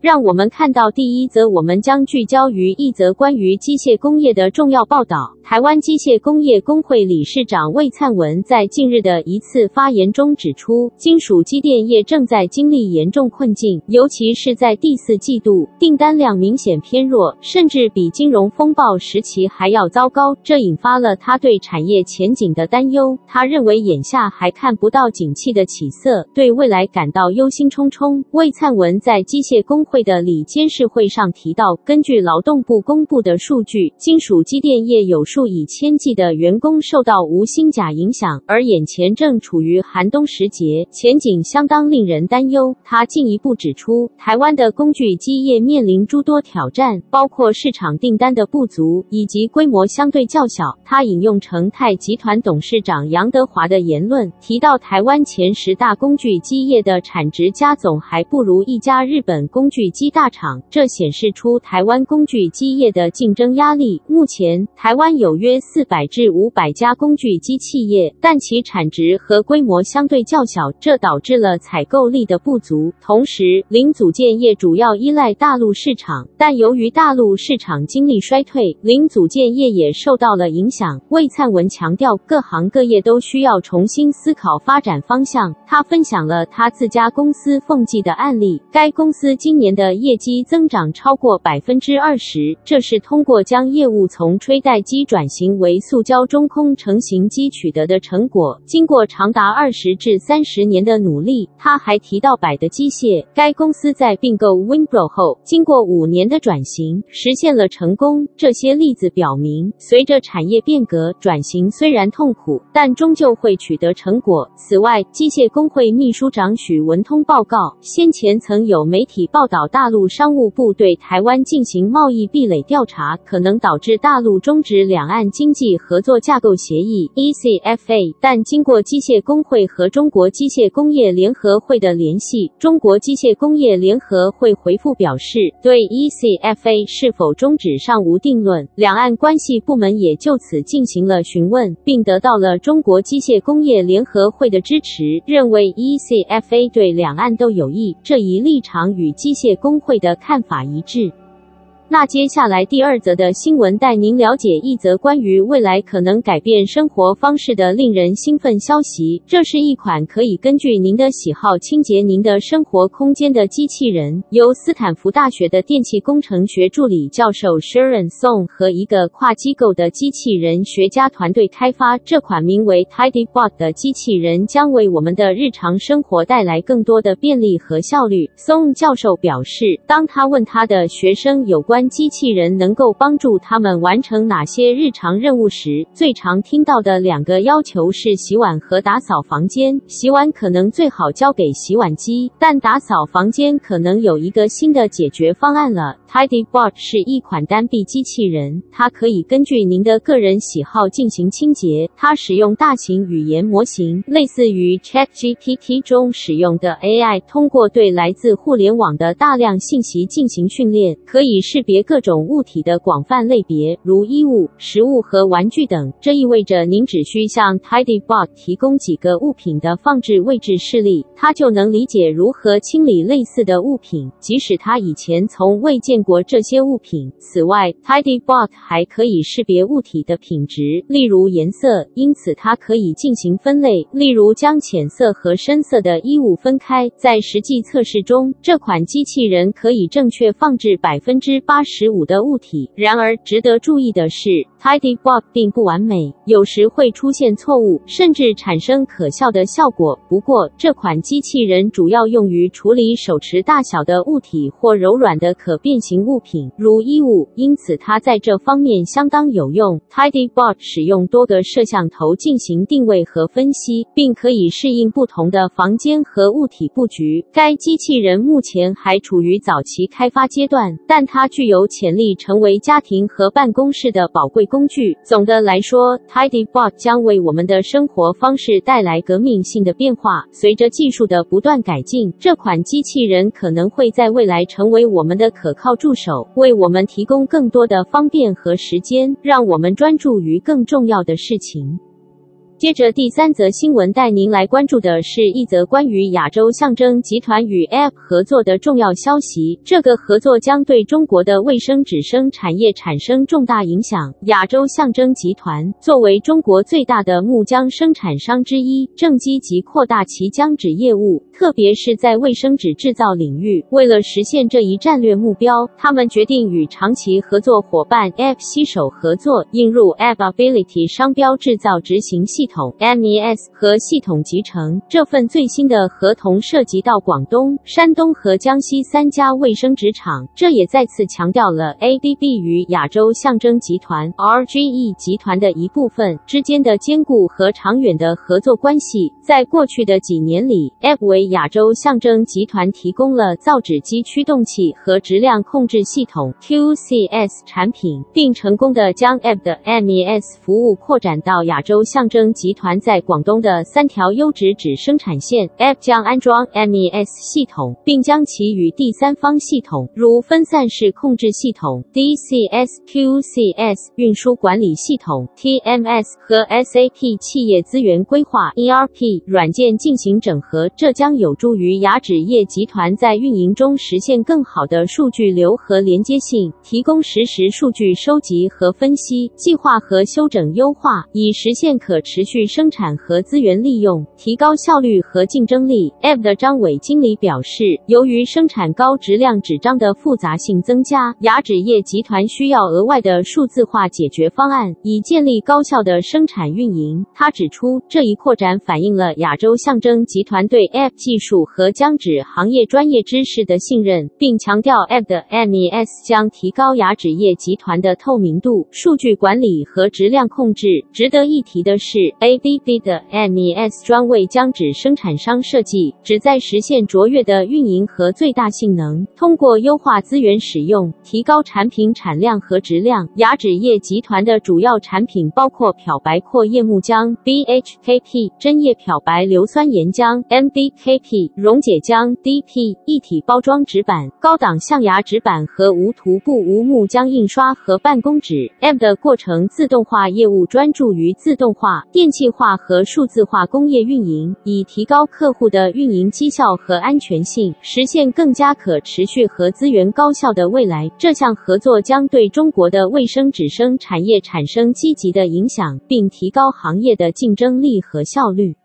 让我们看到第一则，我们将聚焦于一则关于机械工业的重要报道。台湾机械工业工会理事长魏灿文在近日的一次发言中指出，金属机电业正在经历严重困境，尤其是在第四季度，订单量明显偏弱，甚至比金融风暴时期还要糟糕。这引发了他对产业前景的担忧。他认为眼下还看不到景气的起色，对未来感到忧心忡忡。魏灿文在机械工会的里监事会上提到，根据劳动部公布的数据，金属机电业有数以千计的员工受到无薪假影响，而眼前正处于寒冬时节，前景相当令人担忧。他进一步指出，台湾的工具机业面临诸多挑战，包括市场订单的不足以及规模相对较小。他引用成泰集团董事长杨德华的言论，提到台湾前十大工具机业的产值加总还不如一家日本工具机大厂，这显示出台湾工具机业的竞争压力。目前，台湾有约四百至五百家工具机企业，但其产值和规模相对较小，这导致了采购力的不足。同时，零组件业主要依赖大陆市场，但由于大陆市场经历衰退，零组件业也受到了影响。魏灿文强调，各行各业都需要重新思考发展方向。他分享了他自家公司凤记的案例，该公司今年的业绩增长超过百分之二十，这是通过将业务从吹带机转型。为塑胶中空成型机取得的成果，经过长达二十至三十年的努力，他还提到百德机械，该公司在并购 Winpro 后，经过五年的转型，实现了成功。这些例子表明，随着产业变革，转型虽然痛苦，但终究会取得成果。此外，机械工会秘书长许文通报告，先前曾有媒体报道，大陆商务部对台湾进行贸易壁垒调查，可能导致大陆终止两岸。经济合作架构协议 （ECFA），但经过机械工会和中国机械工业联合会的联系，中国机械工业联合会回复表示，对 ECFA 是否终止尚无定论。两岸关系部门也就此进行了询问，并得到了中国机械工业联合会的支持，认为 ECFA 对两岸都有益。这一立场与机械工会的看法一致。那接下来第二则的新闻带您了解一则关于未来可能改变生活方式的令人兴奋消息。这是一款可以根据您的喜好清洁您的生活空间的机器人，由斯坦福大学的电气工程学助理教授 Sharon Song 和一个跨机构的机器人学家团队开发。这款名为 TidyBot 的机器人将为我们的日常生活带来更多的便利和效率。Song 教授表示，当他问他的学生有关机器人能够帮助他们完成哪些日常任务时，最常听到的两个要求是洗碗和打扫房间。洗碗可能最好交给洗碗机，但打扫房间可能有一个新的解决方案了。TidyBot 是一款单臂机器人，它可以根据您的个人喜好进行清洁。它使用大型语言模型，类似于 ChatGPT 中使用的 AI，通过对来自互联网的大量信息进行训练，可以识别各种物体的广泛类别，如衣物、食物和玩具等。这意味着您只需向 TidyBot 提供几个物品的放置位置示例，它就能理解如何清理类似的物品，即使它以前从未见过这些物品。此外，TidyBot 还可以识别物体的品质，例如颜色，因此它可以进行分类，例如将浅色和深色的衣物分开。在实际测试中，这款机器人可以正确放置百分之八。十五的物体。然而，值得注意的是，TidyBot 并不完美，有时会出现错误，甚至产生可笑的效果。不过，这款机器人主要用于处理手持大小的物体或柔软的可变形物品，如衣物，因此它在这方面相当有用。TidyBot 使用多个摄像头进行定位和分析，并可以适应不同的房间和物体布局。该机器人目前还处于早期开发阶段，但它具有潜力成为家庭和办公室的宝贵工具。总的来说，TidyBot 将为我们的生活方式带来革命性的变化。随着技术的不断改进，这款机器人可能会在未来成为我们的可靠助手，为我们提供更多的方便和时间，让我们专注于更重要的事情。接着第三则新闻带您来关注的是一则关于亚洲象征集团与 App 合作的重要消息。这个合作将对中国的卫生纸生产业产生重大影响。亚洲象征集团作为中国最大的木浆生产商之一，正积极扩大其浆纸业务，特别是在卫生纸制造领域。为了实现这一战略目标，他们决定与长期合作伙伴 App 携手合作，引入 Appability 商标制造执行系统。MES 和系统集成。这份最新的合同涉及到广东、山东和江西三家卫生纸厂，这也再次强调了 ABB 与亚洲象征集团 RGE 集团的一部分之间的坚固和长远的合作关系。在过去的几年里，Abb 为亚洲象征集团提供了造纸机驱动器和质量控制系统 QCS 产品，并成功的将 Abb 的 MES 服务扩展到亚洲象征。集团在广东的三条优质纸生产线，Abb 将安装 MES 系统，并将其与第三方系统，如分散式控制系统 DCS、QCS、运输管理系统 TMS 和 SAP 企业资源规划 ERP 软件进行整合。这将有助于雅纸业集团在运营中实现更好的数据流和连接性，提供实时数据收集和分析、计划和修整优化，以实现可持续。去生产和资源利用，提高效率和竞争力。ab 的张伟经理表示，由于生产高质量纸张的复杂性增加，牙纸业集团需要额外的数字化解决方案，以建立高效的生产运营。他指出，这一扩展反映了亚洲象征集团对 ab 技术和浆纸行业专业知识的信任，并强调 ab 的 MES 将提高牙纸业集团的透明度、数据管理和质量控制。值得一提的是，ABB 的 MES 专为浆纸生产商设计，旨在实现卓越的运营和最大性能。通过优化资源使用，提高产品产量和质量。亚纸业集团的主要产品包括漂白阔叶木浆 （BHKP）、针叶漂白硫酸盐浆 （MBKP）、溶解浆 （DP）、一体包装纸板、高档象牙纸板和无涂布无木浆印刷和办公纸。M 的过程自动化业务专注于自动化电。电气化和数字化工业运营，以提高客户的运营绩效和安全性，实现更加可持续和资源高效的未来。这项合作将对中国的卫生纸生产业产生积极的影响，并提高行业的竞争力和效率。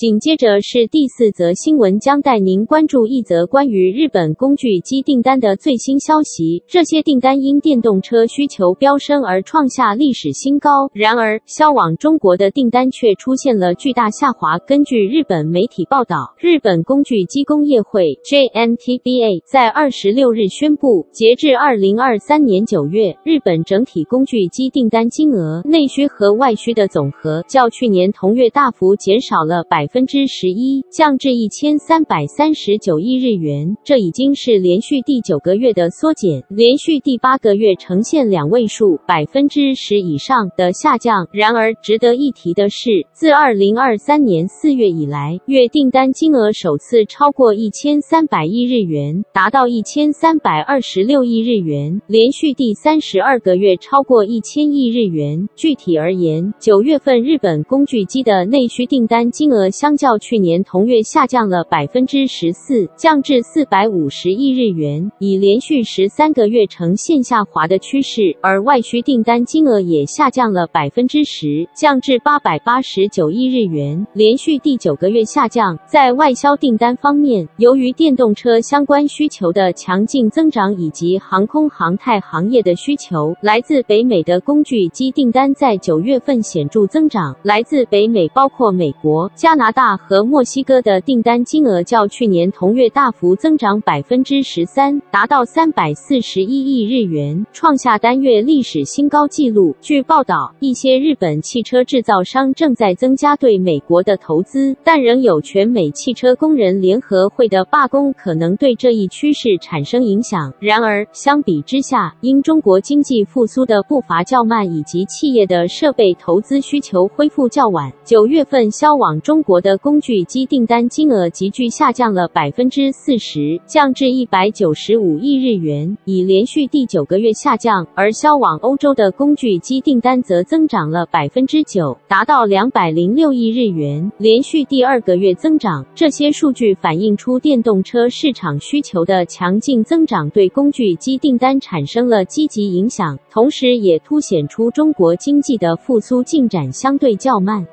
紧接着是第四则新闻，将带您关注一则关于日本工具机订单的最新消息。这些订单因电动车需求飙升而创下历史新高，然而销往中国的订单却出现了巨大下滑。根据日本媒体报道，日本工具机工业会 JNTBA 在二十六日宣布，截至二零二三年九月，日本整体工具机订单金额内需和外需的总和较去年同月大幅减少了百。分之十一，降至一千三百三十九亿日元，这已经是连续第九个月的缩减，连续第八个月呈现两位数百分之十以上的下降。然而，值得一提的是，自二零二三年四月以来，月订单金额首次超过一千三百亿日元，达到一千三百二十六亿日元，连续第三十二个月超过一千亿日元。具体而言，九月份日本工具机的内需订单金额。相较去年同月下降了百分之十四，降至四百五十亿日元，已连续十三个月呈现下滑的趋势。而外需订单金额也下降了百分之十，降至八百八十九亿日元，连续第九个月下降。在外销订单方面，由于电动车相关需求的强劲增长以及航空航太行业的需求，来自北美的工具机订单在九月份显著增长。来自北美包括美国、加拿拿大和墨西哥的订单金额较去年同月大幅增长百分之十三，达到三百四十一亿日元，创下单月历史新高纪录。据报道，一些日本汽车制造商正在增加对美国的投资，但仍有全美汽车工人联合会的罢工可能对这一趋势产生影响。然而，相比之下，因中国经济复苏的步伐较慢，以及企业的设备投资需求恢复较晚，九月份销往中国国的工具机订单金额急剧下降了百分之四十，降至一百九十五亿日元，已连续第九个月下降。而销往欧洲的工具机订单则增长了百分之九，达到两百零六亿日元，连续第二个月增长。这些数据反映出电动车市场需求的强劲增长对工具机订单产生了积极影响，同时也凸显出中国经济的复苏进展相对较慢。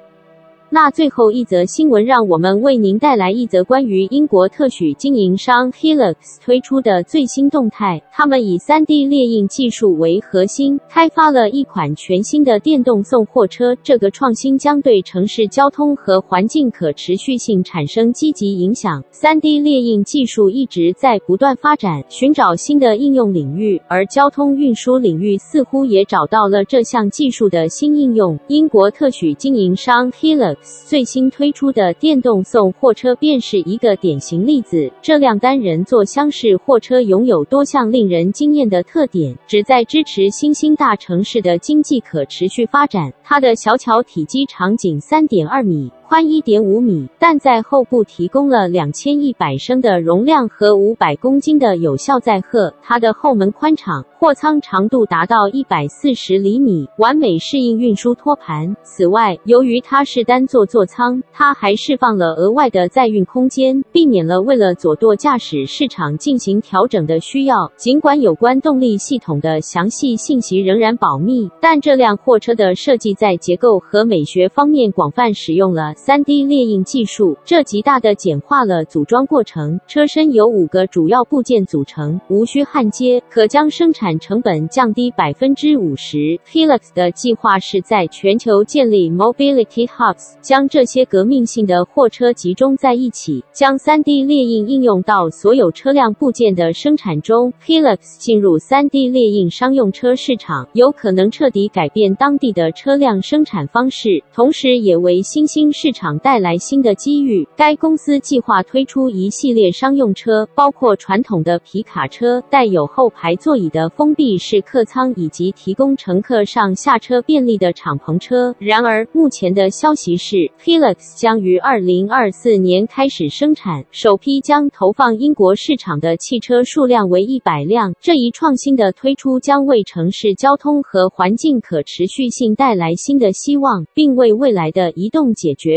那最后一则新闻，让我们为您带来一则关于英国特许经营商 Hilux 推出的最新动态。他们以 3D 列印技术为核心，开发了一款全新的电动送货车。这个创新将对城市交通和环境可持续性产生积极影响。3D 列印技术一直在不断发展，寻找新的应用领域，而交通运输领域似乎也找到了这项技术的新应用。英国特许经营商 Hilux 最新推出的电动送货车便是一个典型例子。这辆单人座厢式货车拥有多项令人惊艳的特点，旨在支持新兴大城市的经济可持续发展。它的小巧体积长仅三点二米。宽一点五米，但在后部提供了两千一百升的容量和五百公斤的有效载荷。它的后门宽敞，货舱长度达到一百四十厘米，完美适应运输托盘。此外，由于它是单座座舱，它还释放了额外的载运空间，避免了为了左舵驾驶市场进行调整的需要。尽管有关动力系统的详细信息仍然保密，但这辆货车的设计在结构和美学方面广泛使用了。3D 列印技术，这极大的简化了组装过程。车身由五个主要部件组成，无需焊接，可将生产成本降低百分之五十。Helix 的计划是在全球建立 Mobility Hubs，将这些革命性的货车集中在一起，将 3D 列印应用到所有车辆部件的生产中。Helix 进入 3D 列印商用车市场，有可能彻底改变当地的车辆生产方式，同时也为新兴市市场带来新的机遇。该公司计划推出一系列商用车，包括传统的皮卡车、带有后排座椅的封闭式客舱，以及提供乘客上下车便利的敞篷车。然而，目前的消息是，Hilux 将于二零二四年开始生产，首批将投放英国市场的汽车数量为一百辆。这一创新的推出将为城市交通和环境可持续性带来新的希望，并为未来的移动解决